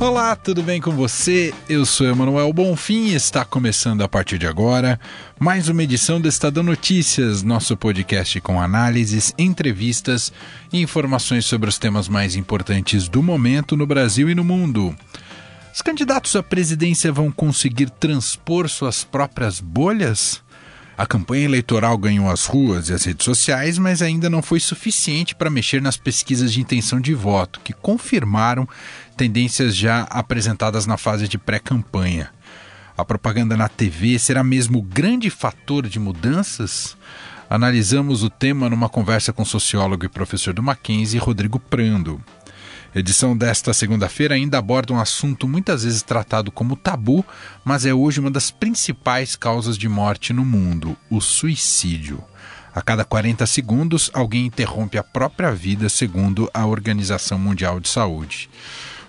Olá, tudo bem com você? Eu sou Emanuel Bonfim e está começando a partir de agora mais uma edição do Estadão Notícias, nosso podcast com análises, entrevistas e informações sobre os temas mais importantes do momento no Brasil e no mundo. Os candidatos à presidência vão conseguir transpor suas próprias bolhas? A campanha eleitoral ganhou as ruas e as redes sociais, mas ainda não foi suficiente para mexer nas pesquisas de intenção de voto, que confirmaram tendências já apresentadas na fase de pré-campanha. A propaganda na TV será mesmo o grande fator de mudanças? Analisamos o tema numa conversa com o sociólogo e professor do Mackenzie, Rodrigo Prando. Edição desta segunda-feira ainda aborda um assunto muitas vezes tratado como tabu, mas é hoje uma das principais causas de morte no mundo: o suicídio. A cada 40 segundos, alguém interrompe a própria vida, segundo a Organização Mundial de Saúde.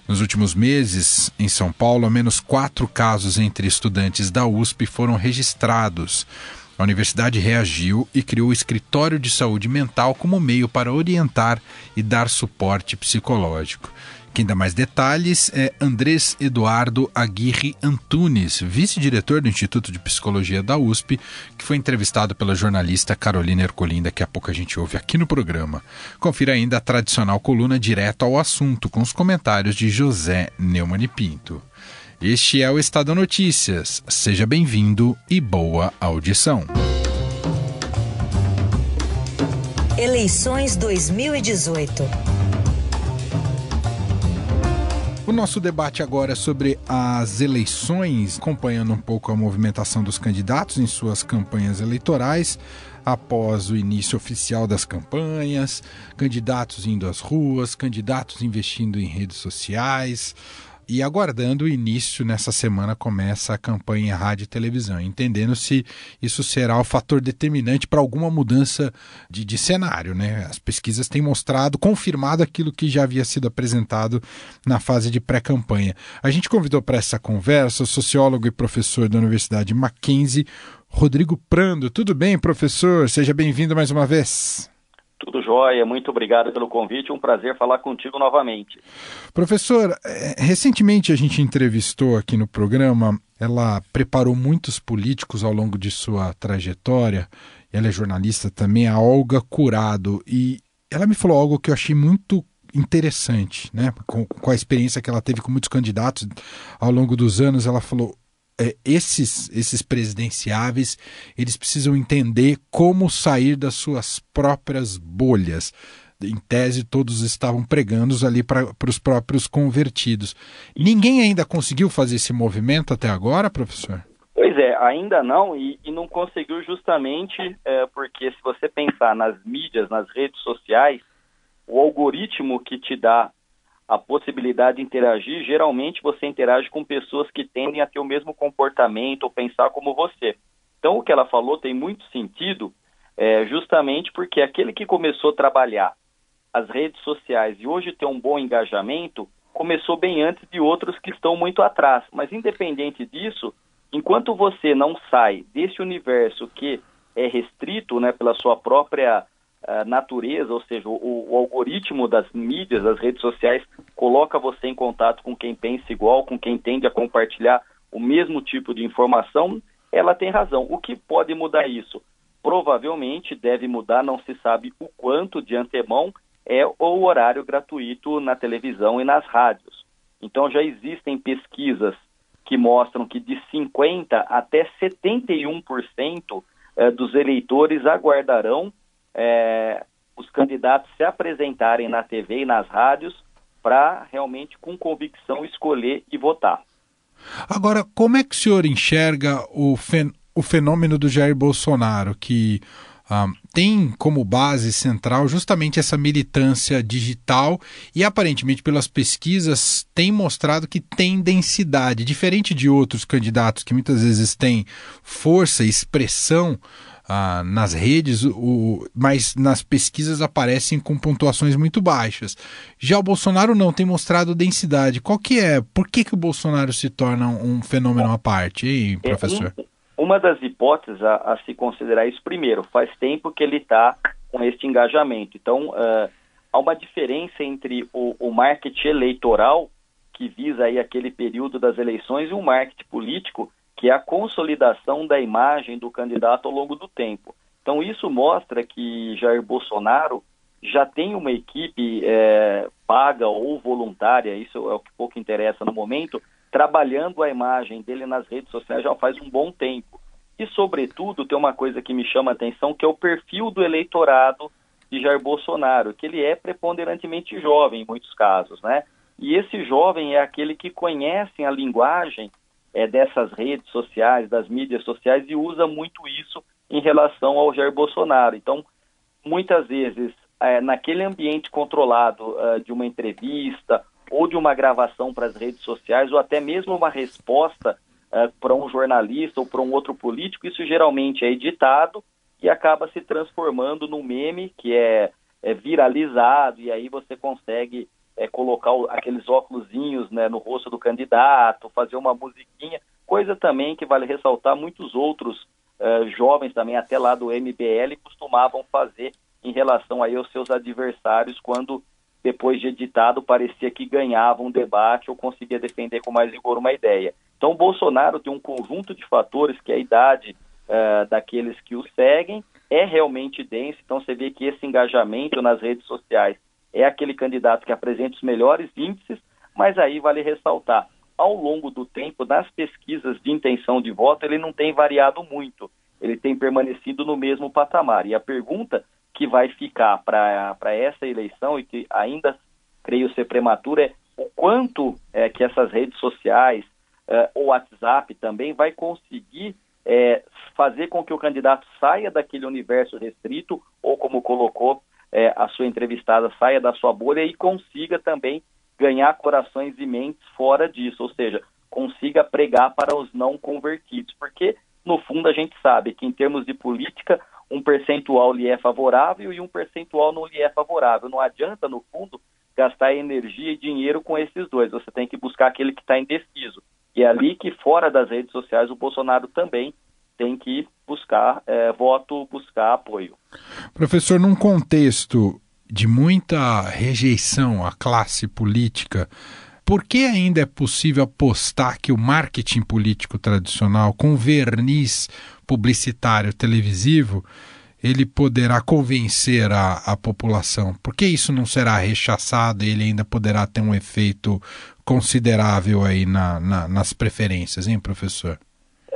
Nos últimos meses, em São Paulo, ao menos quatro casos entre estudantes da USP foram registrados. A universidade reagiu e criou o Escritório de Saúde Mental como meio para orientar e dar suporte psicológico. Quem dá mais detalhes é Andrés Eduardo Aguirre Antunes, vice-diretor do Instituto de Psicologia da USP, que foi entrevistado pela jornalista Carolina Ercolim. Daqui a pouco a gente ouve aqui no programa. Confira ainda a tradicional coluna direto ao assunto, com os comentários de José Neumann Pinto. Este é o Estado Notícias. Seja bem-vindo e boa audição. Eleições 2018. O nosso debate agora é sobre as eleições, acompanhando um pouco a movimentação dos candidatos em suas campanhas eleitorais após o início oficial das campanhas, candidatos indo às ruas, candidatos investindo em redes sociais, e aguardando o início nessa semana começa a campanha rádio e televisão, entendendo se isso será o fator determinante para alguma mudança de, de cenário. Né? As pesquisas têm mostrado, confirmado aquilo que já havia sido apresentado na fase de pré-campanha. A gente convidou para essa conversa o sociólogo e professor da Universidade Mackenzie, Rodrigo Prando. Tudo bem, professor? Seja bem-vindo mais uma vez. Tudo jóia, muito obrigado pelo convite, um prazer falar contigo novamente. Professor, é, recentemente a gente entrevistou aqui no programa, ela preparou muitos políticos ao longo de sua trajetória, ela é jornalista também, a Olga Curado, e ela me falou algo que eu achei muito interessante, né? Com, com a experiência que ela teve com muitos candidatos ao longo dos anos, ela falou: esses, esses presidenciáveis eles precisam entender como sair das suas próprias bolhas. Em tese, todos estavam pregando ali para os próprios convertidos. Ninguém ainda conseguiu fazer esse movimento até agora, professor? Pois é, ainda não, e, e não conseguiu justamente é, porque se você pensar nas mídias, nas redes sociais, o algoritmo que te dá a possibilidade de interagir, geralmente você interage com pessoas que tendem a ter o mesmo comportamento ou pensar como você. Então, o que ela falou tem muito sentido, é, justamente porque aquele que começou a trabalhar as redes sociais e hoje tem um bom engajamento, começou bem antes de outros que estão muito atrás. Mas, independente disso, enquanto você não sai desse universo que é restrito né, pela sua própria natureza, ou seja, o, o, algoritmo das mídias, das redes sociais, coloca você em contato com quem pensa igual, com quem tende a compartilhar o mesmo tipo de informação, ela tem razão. O que pode mudar isso? Provavelmente deve mudar, não se sabe o quanto de antemão é o horário gratuito na televisão e nas rádios. Então já existem pesquisas que mostram que de 50 até 71% eh, dos eleitores aguardarão é, os candidatos se apresentarem na TV e nas rádios para realmente, com convicção, escolher e votar. Agora, como é que o senhor enxerga o, fen o fenômeno do Jair Bolsonaro, que ah, tem como base central justamente essa militância digital e aparentemente pelas pesquisas tem mostrado que tem densidade, diferente de outros candidatos que muitas vezes têm força expressão ah, nas redes, o, mas nas pesquisas aparecem com pontuações muito baixas. Já o Bolsonaro não tem mostrado densidade. Qual que é? Por que, que o Bolsonaro se torna um fenômeno à parte, hein, é, professor? É, um, uma das hipóteses a, a, se considerar isso primeiro, faz tempo que ele está com este engajamento. Então, uh, há uma diferença entre o, o marketing eleitoral, que visa aí aquele período das eleições, e o marketing político, que é a consolidação da imagem do candidato ao longo do tempo. Então, isso mostra que Jair Bolsonaro já tem uma equipe é, paga ou voluntária, isso é o que pouco interessa no momento, trabalhando a imagem dele nas redes sociais já faz um bom tempo. E, sobretudo, tem uma coisa que me chama a atenção, que é o perfil do eleitorado de Jair Bolsonaro, que ele é preponderantemente jovem em muitos casos, né? E esse jovem é aquele que conhece a linguagem é, dessas redes sociais, das mídias sociais e usa muito isso em relação ao Jair Bolsonaro. Então, muitas vezes, é, naquele ambiente controlado é, de uma entrevista ou de uma gravação para as redes sociais, ou até mesmo uma resposta é, para um jornalista ou para um outro político, isso geralmente é editado e acaba se transformando num meme que é, é viralizado, e aí você consegue é, colocar o, aqueles óculosinhos né, no rosto do candidato, fazer uma musiquinha, coisa também que vale ressaltar, muitos outros uh, jovens também, até lá do MBL, costumavam fazer em relação aí aos seus adversários quando depois de editado parecia que ganhava um debate ou conseguia defender com mais rigor uma ideia. Então, Bolsonaro tem um conjunto de fatores que a idade uh, daqueles que o seguem é realmente denso, então você vê que esse engajamento nas redes sociais é aquele candidato que apresenta os melhores índices, mas aí vale ressaltar, ao longo do tempo, nas pesquisas de intenção de voto, ele não tem variado muito, ele tem permanecido no mesmo patamar. E a pergunta que vai ficar para essa eleição, e que ainda creio ser prematura, é o quanto é, que essas redes sociais, é, o WhatsApp também, vai conseguir é, fazer com que o candidato saia daquele universo restrito, ou como colocou é, a sua entrevistada saia da sua bolha e consiga também ganhar corações e mentes fora disso, ou seja, consiga pregar para os não convertidos, porque no fundo a gente sabe que em termos de política um percentual lhe é favorável e um percentual não lhe é favorável. Não adianta no fundo gastar energia e dinheiro com esses dois. Você tem que buscar aquele que está indeciso. E é ali que fora das redes sociais o Bolsonaro também tem que buscar é, voto, buscar apoio. Professor, num contexto de muita rejeição à classe política, por que ainda é possível apostar que o marketing político tradicional, com verniz publicitário televisivo, ele poderá convencer a, a população? Por que isso não será rechaçado e ele ainda poderá ter um efeito considerável aí na, na, nas preferências, hein, professor?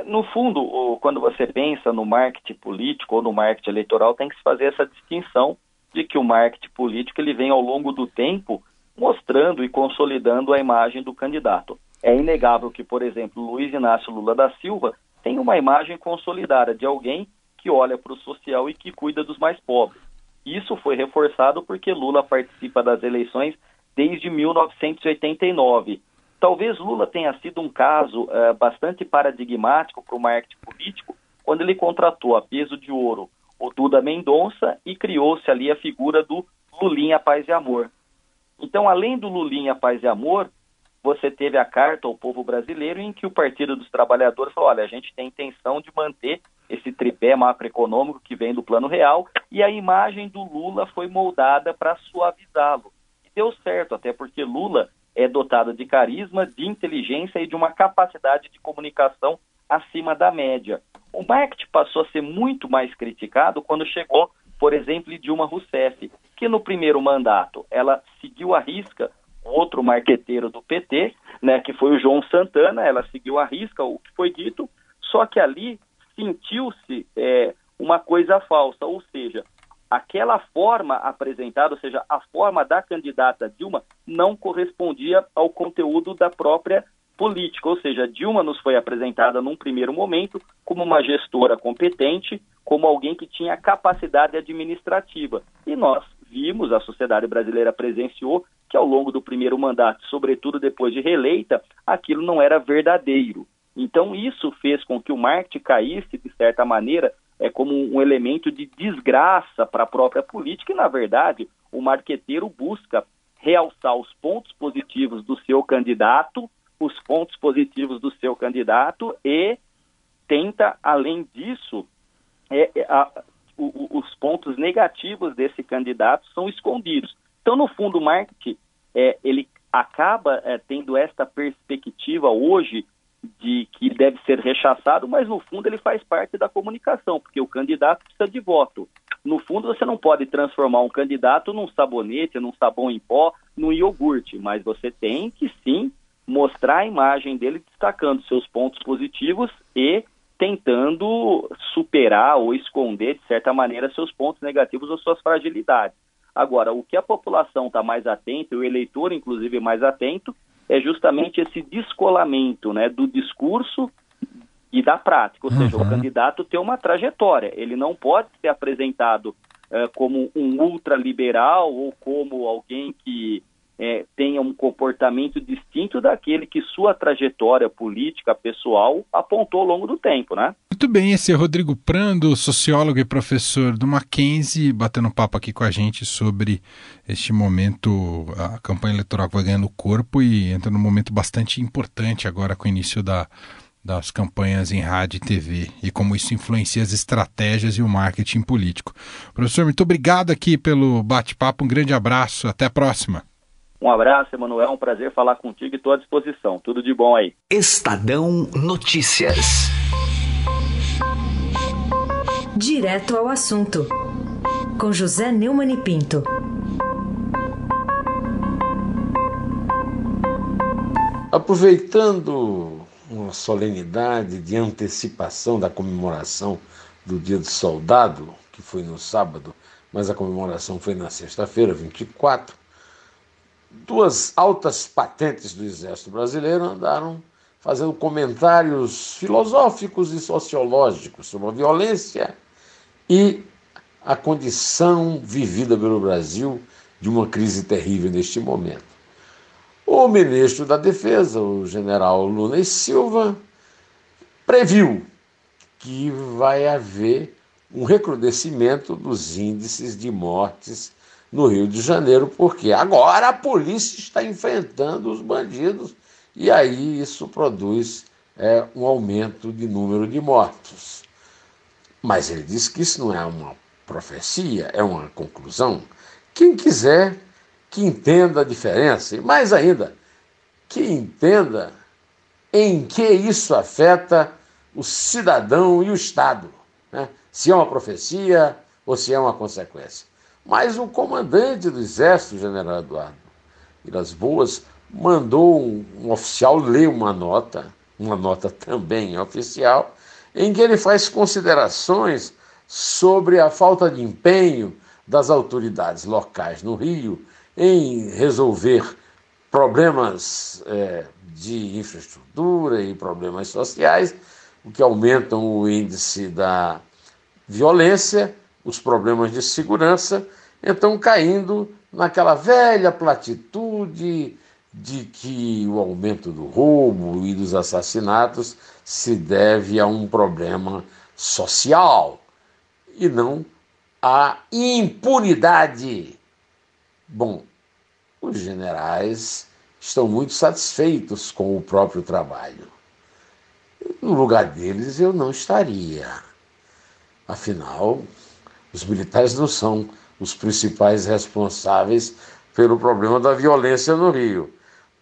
no fundo, quando você pensa no marketing político ou no marketing eleitoral, tem que se fazer essa distinção de que o marketing político ele vem ao longo do tempo mostrando e consolidando a imagem do candidato. É inegável que, por exemplo, Luiz Inácio Lula da Silva tem uma imagem consolidada de alguém que olha para o social e que cuida dos mais pobres. Isso foi reforçado porque Lula participa das eleições desde 1989 Talvez Lula tenha sido um caso uh, bastante paradigmático para o marketing político, quando ele contratou a peso de ouro o Duda Mendonça e criou-se ali a figura do Lulinha Paz e Amor. Então, além do Lulinha Paz e Amor, você teve a carta ao povo brasileiro em que o Partido dos Trabalhadores falou: olha, a gente tem intenção de manter esse tripé macroeconômico que vem do Plano Real, e a imagem do Lula foi moldada para suavizá-lo. E deu certo, até porque Lula é dotada de carisma, de inteligência e de uma capacidade de comunicação acima da média. O marketing passou a ser muito mais criticado quando chegou, por exemplo, Dilma Rousseff, que no primeiro mandato ela seguiu a risca outro marqueteiro do PT, né, que foi o João Santana, ela seguiu a risca o que foi dito, só que ali sentiu-se é, uma coisa falsa, ou seja, aquela forma apresentada, ou seja, a forma da candidata Dilma, não correspondia ao conteúdo da própria política. Ou seja, Dilma nos foi apresentada num primeiro momento como uma gestora competente, como alguém que tinha capacidade administrativa. E nós vimos, a sociedade brasileira presenciou, que ao longo do primeiro mandato, sobretudo depois de reeleita, aquilo não era verdadeiro. Então, isso fez com que o marketing caísse, de certa maneira, é, como um elemento de desgraça para a própria política e, na verdade, o marqueteiro busca realçar os pontos positivos do seu candidato, os pontos positivos do seu candidato e tenta, além disso, é, é, a, o, os pontos negativos desse candidato são escondidos. Então, no fundo, o marketing é, ele acaba é, tendo esta perspectiva hoje de que deve ser rechaçado, mas no fundo ele faz parte da comunicação, porque o candidato precisa de voto. No fundo, você não pode transformar um candidato num sabonete, num sabão em pó, num iogurte, mas você tem que sim mostrar a imagem dele destacando seus pontos positivos e tentando superar ou esconder, de certa maneira, seus pontos negativos ou suas fragilidades. Agora, o que a população está mais atenta, o eleitor, inclusive, mais atento, é justamente esse descolamento né, do discurso e da prática. Ou uhum. seja, o candidato tem uma trajetória. Ele não pode ser apresentado uh, como um ultraliberal ou como alguém que é, tenha um comportamento distinto daquele que sua trajetória política pessoal apontou ao longo do tempo, né? Muito bem, esse é Rodrigo Prando, sociólogo e professor do Mackenzie, batendo papo aqui com a gente sobre este momento, a campanha eleitoral que vai ganhando corpo e entra num momento bastante importante agora com o início da, das campanhas em rádio e TV e como isso influencia as estratégias e o marketing político. Professor, muito obrigado aqui pelo bate-papo, um grande abraço, até a próxima. Um abraço, Emanuel. Um prazer falar contigo e estou à disposição. Tudo de bom aí. Estadão Notícias. Direto ao assunto. Com José Neumann e Pinto. Aproveitando uma solenidade de antecipação da comemoração do Dia do Soldado, que foi no sábado, mas a comemoração foi na sexta-feira, 24, duas altas patentes do Exército Brasileiro andaram fazendo comentários filosóficos e sociológicos sobre a violência e a condição vivida pelo Brasil de uma crise terrível neste momento. O ministro da Defesa, o general Lula e Silva, previu que vai haver um recrudescimento dos índices de mortes no Rio de Janeiro, porque agora a polícia está enfrentando os bandidos e aí isso produz é, um aumento de número de mortos. Mas ele disse que isso não é uma profecia, é uma conclusão. Quem quiser que entenda a diferença, e mais ainda, que entenda em que isso afeta o cidadão e o Estado. Né? Se é uma profecia ou se é uma consequência. Mas o comandante do Exército, general Eduardo Vilas Boas, mandou um oficial ler uma nota, uma nota também oficial, em que ele faz considerações sobre a falta de empenho das autoridades locais no Rio em resolver problemas é, de infraestrutura e problemas sociais, o que aumentam o índice da violência os problemas de segurança, então caindo naquela velha platitude de que o aumento do roubo e dos assassinatos se deve a um problema social e não à impunidade. Bom, os generais estão muito satisfeitos com o próprio trabalho. No lugar deles eu não estaria. Afinal, os militares não são os principais responsáveis pelo problema da violência no Rio.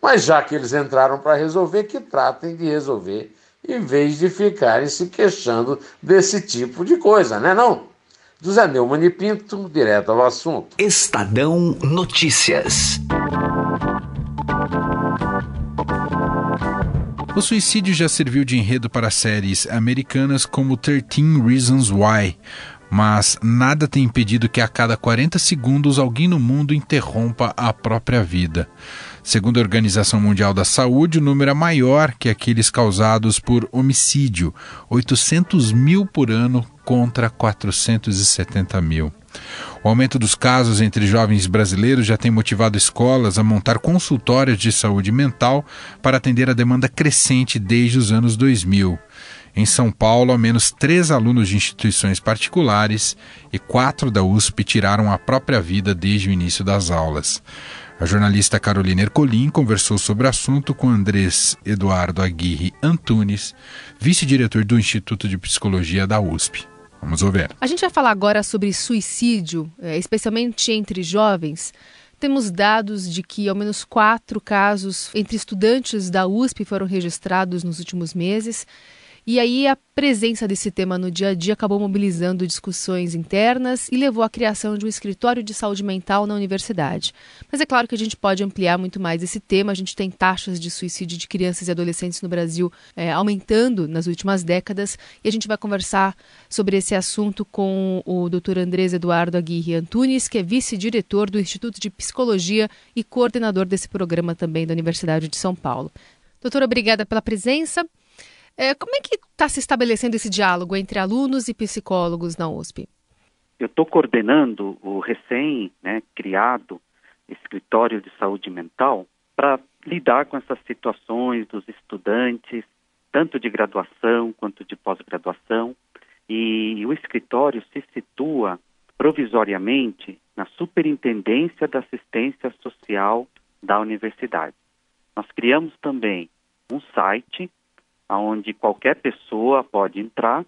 Mas já que eles entraram para resolver, que tratem de resolver, em vez de ficarem se queixando desse tipo de coisa, né não? José Neumann e Pinto, direto ao assunto. Estadão Notícias. O suicídio já serviu de enredo para séries americanas como 13 Reasons Why, mas nada tem impedido que a cada 40 segundos alguém no mundo interrompa a própria vida. Segundo a Organização Mundial da Saúde, o número é maior que aqueles causados por homicídio, 800 mil por ano contra 470 mil. O aumento dos casos entre jovens brasileiros já tem motivado escolas a montar consultórios de saúde mental para atender a demanda crescente desde os anos 2000. Em São Paulo, ao menos três alunos de instituições particulares e quatro da USP tiraram a própria vida desde o início das aulas. A jornalista Carolina Ercolim conversou sobre o assunto com Andrés Eduardo Aguirre Antunes, vice-diretor do Instituto de Psicologia da USP. Vamos ouvir. A gente vai falar agora sobre suicídio, é, especialmente entre jovens. Temos dados de que ao menos quatro casos entre estudantes da USP foram registrados nos últimos meses e aí a presença desse tema no dia a dia acabou mobilizando discussões internas e levou à criação de um escritório de saúde mental na universidade. Mas é claro que a gente pode ampliar muito mais esse tema. A gente tem taxas de suicídio de crianças e adolescentes no Brasil é, aumentando nas últimas décadas e a gente vai conversar sobre esse assunto com o Dr. Andrés Eduardo Aguirre Antunes, que é vice-diretor do Instituto de Psicologia e coordenador desse programa também da Universidade de São Paulo. Doutor, obrigada pela presença. É, como é que está se estabelecendo esse diálogo entre alunos e psicólogos na USP? Eu estou coordenando o recém-criado né, escritório de saúde mental para lidar com essas situações dos estudantes, tanto de graduação quanto de pós-graduação. E o escritório se situa provisoriamente na Superintendência da Assistência Social da Universidade. Nós criamos também um site onde qualquer pessoa pode entrar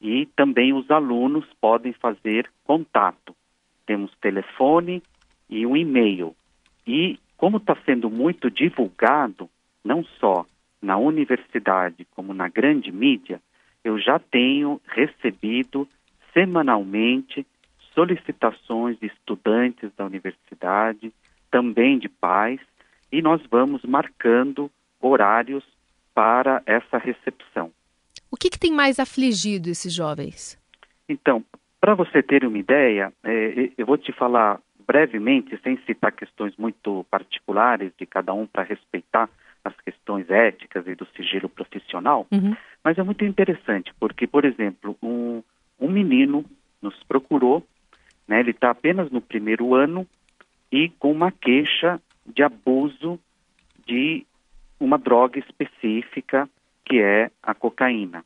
e também os alunos podem fazer contato. Temos telefone e um e-mail. E como está sendo muito divulgado, não só na universidade como na grande mídia, eu já tenho recebido semanalmente solicitações de estudantes da universidade, também de pais, e nós vamos marcando horários para essa recepção. O que, que tem mais afligido esses jovens? Então, para você ter uma ideia, é, eu vou te falar brevemente, sem citar questões muito particulares de cada um para respeitar as questões éticas e do sigilo profissional, uhum. mas é muito interessante, porque, por exemplo, um, um menino nos procurou, né, ele está apenas no primeiro ano e com uma queixa de abuso de uma droga específica que é a cocaína.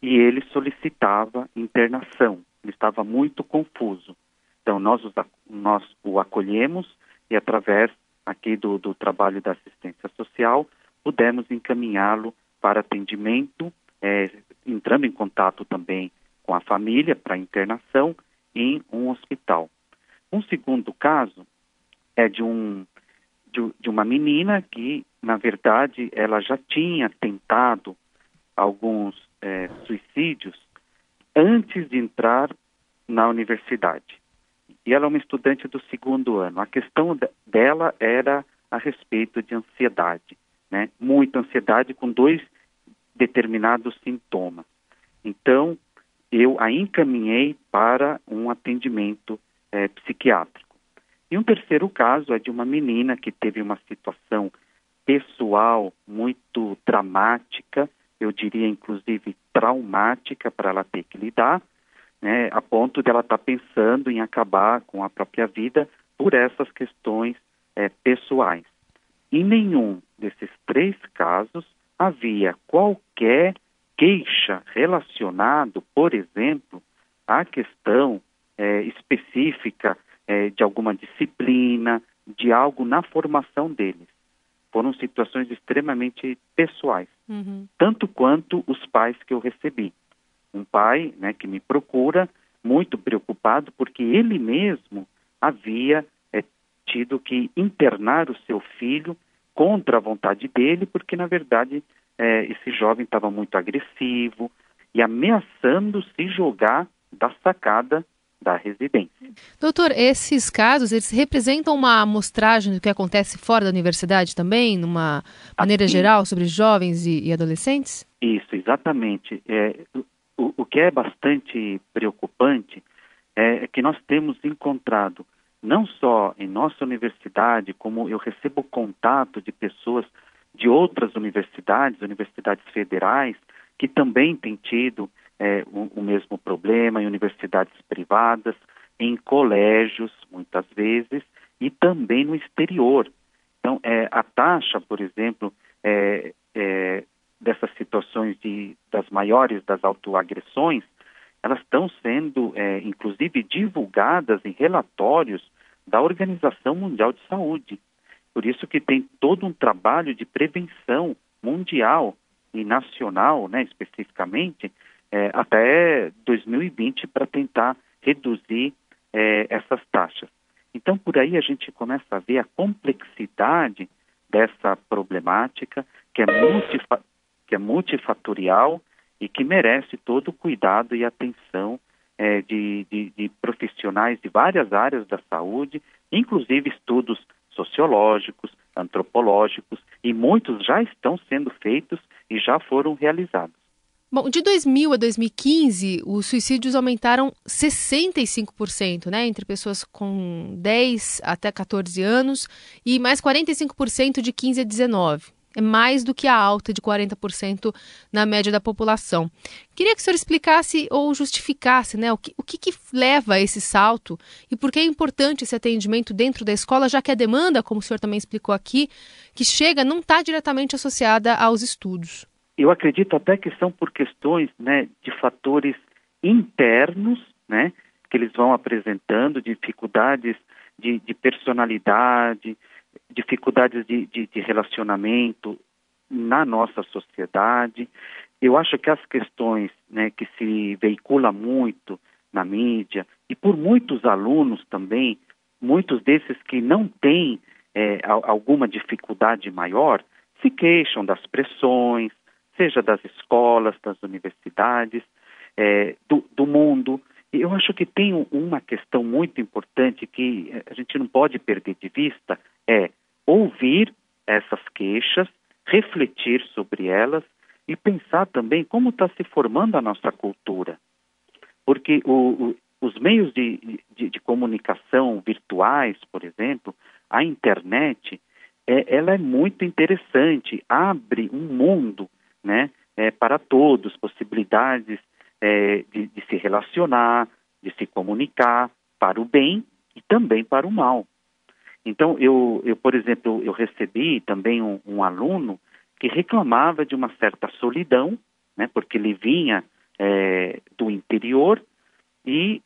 E ele solicitava internação, ele estava muito confuso. Então, nós, nós o acolhemos e, através aqui do, do trabalho da assistência social, pudemos encaminhá-lo para atendimento, é, entrando em contato também com a família para internação em um hospital. Um segundo caso é de um de, de uma menina que, na verdade, ela já tinha tentado alguns é, suicídios antes de entrar na universidade. E ela é uma estudante do segundo ano. A questão dela era a respeito de ansiedade, né? Muita ansiedade com dois determinados sintomas. Então, eu a encaminhei para um atendimento é, psiquiátrico. E um terceiro caso é de uma menina que teve uma situação muito dramática, eu diria inclusive traumática para ela ter que lidar, né, a ponto de ela estar tá pensando em acabar com a própria vida por essas questões é, pessoais. Em nenhum desses três casos havia qualquer queixa relacionado, por exemplo, à questão é, específica é, de alguma disciplina, de algo na formação deles. Foram situações extremamente pessoais, uhum. tanto quanto os pais que eu recebi. Um pai né, que me procura muito preocupado porque ele mesmo havia é, tido que internar o seu filho contra a vontade dele, porque na verdade é, esse jovem estava muito agressivo e ameaçando se jogar da sacada da residência. Doutor, esses casos, eles representam uma amostragem do que acontece fora da universidade também, numa maneira assim, geral, sobre jovens e, e adolescentes? Isso, exatamente. É, o, o que é bastante preocupante é que nós temos encontrado, não só em nossa universidade, como eu recebo contato de pessoas de outras universidades, universidades federais, que também têm tido é, o, o mesmo problema em universidades privadas, em colégios, muitas vezes, e também no exterior. Então, é, a taxa, por exemplo, é, é, dessas situações de, das maiores das autoagressões, elas estão sendo, é, inclusive, divulgadas em relatórios da Organização Mundial de Saúde. Por isso que tem todo um trabalho de prevenção mundial e nacional, né, especificamente, é, até 2020 para tentar reduzir é, essas taxas. Então, por aí a gente começa a ver a complexidade dessa problemática, que é, multifa que é multifatorial e que merece todo o cuidado e atenção é, de, de, de profissionais de várias áreas da saúde, inclusive estudos sociológicos, antropológicos, e muitos já estão sendo feitos e já foram realizados. Bom, de 2000 a 2015, os suicídios aumentaram 65%, né, entre pessoas com 10 até 14 anos e mais 45% de 15 a 19 é mais do que a alta de 40% na média da população. Queria que o senhor explicasse ou justificasse né, o, que, o que, que leva a esse salto e por que é importante esse atendimento dentro da escola, já que a demanda, como o senhor também explicou aqui, que chega não está diretamente associada aos estudos. Eu acredito até que são por questões né, de fatores internos, né, que eles vão apresentando, dificuldades de, de personalidade, dificuldades de, de, de relacionamento na nossa sociedade. Eu acho que as questões né, que se veicula muito na mídia e por muitos alunos também, muitos desses que não têm é, alguma dificuldade maior, se queixam das pressões, seja das escolas, das universidades, é, do, do mundo. Eu acho que tem uma questão muito importante que a gente não pode perder de vista, é ouvir essas queixas, refletir sobre elas e pensar também como está se formando a nossa cultura. Porque o, o, os meios de, de, de, comunicação virtuais, por exemplo, a internet, é, ela é muito interessante, abre um mundo né, é, para todos, possibilidades é, de, de se relacionar, de se comunicar para o bem e também para o mal. Então, eu, eu por exemplo, eu recebi também um, um aluno que reclamava de uma certa solidão, né, porque ele vinha é, do interior e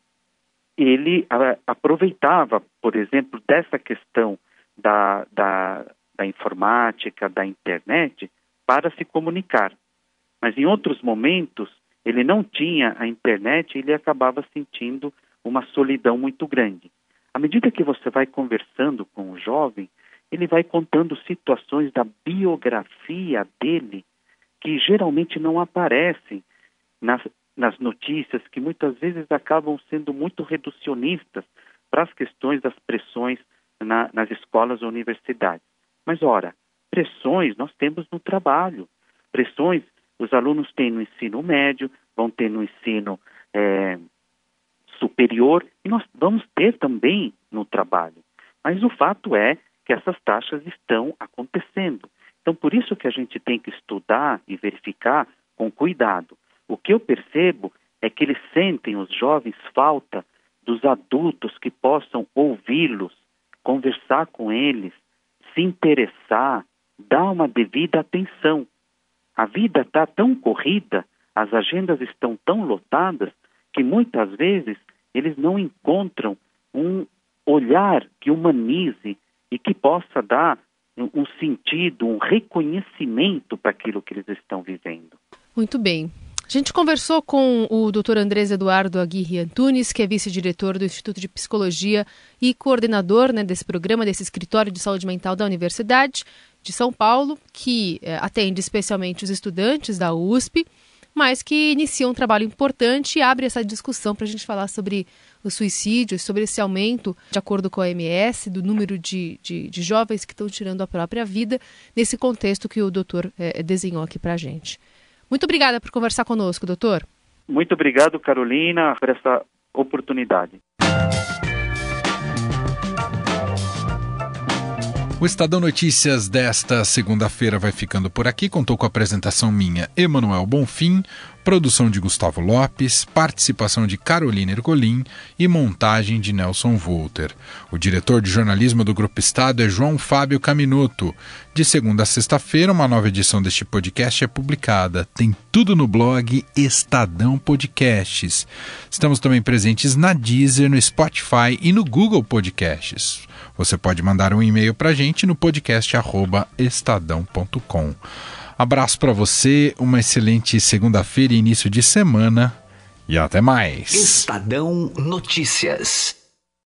ele a, aproveitava, por exemplo, dessa questão da, da, da informática, da internet, para se comunicar. Mas em outros momentos, ele não tinha a internet e ele acabava sentindo uma solidão muito grande. À medida que você vai conversando com o jovem, ele vai contando situações da biografia dele que geralmente não aparecem nas, nas notícias, que muitas vezes acabam sendo muito reducionistas para as questões das pressões na, nas escolas ou universidades. Mas, ora, pressões nós temos no trabalho, pressões os alunos têm no ensino médio, vão ter no ensino é, superior e nós vamos ter também no trabalho. Mas o fato é que essas taxas estão acontecendo. Então, por isso que a gente tem que estudar e verificar com cuidado. O que eu percebo é que eles sentem, os jovens, falta dos adultos que possam ouvi-los, conversar com eles, se interessar, dar uma devida atenção. A vida está tão corrida, as agendas estão tão lotadas, que muitas vezes eles não encontram um olhar que humanize e que possa dar um sentido, um reconhecimento para aquilo que eles estão vivendo. Muito bem. A gente conversou com o Dr. Andrés Eduardo Aguirre Antunes, que é vice-diretor do Instituto de Psicologia e coordenador né, desse programa, desse escritório de saúde mental da Universidade de São Paulo, que é, atende especialmente os estudantes da USP mas que inicia um trabalho importante e abre essa discussão para a gente falar sobre o suicídio, sobre esse aumento, de acordo com a OMS, do número de, de, de jovens que estão tirando a própria vida, nesse contexto que o doutor é, desenhou aqui para a gente. Muito obrigada por conversar conosco, doutor. Muito obrigado, Carolina, por essa oportunidade. O Estadão Notícias desta segunda-feira vai ficando por aqui. Contou com a apresentação minha, Emanuel Bonfim. Produção de Gustavo Lopes, participação de Carolina Ercolim e montagem de Nelson Volter. O diretor de jornalismo do Grupo Estado é João Fábio Caminoto. De segunda a sexta-feira, uma nova edição deste podcast é publicada. Tem tudo no blog Estadão Podcasts. Estamos também presentes na Deezer, no Spotify e no Google Podcasts. Você pode mandar um e-mail para a gente no podcast@estadão.com. Abraço para você, uma excelente segunda-feira e início de semana e até mais. Estadão Notícias.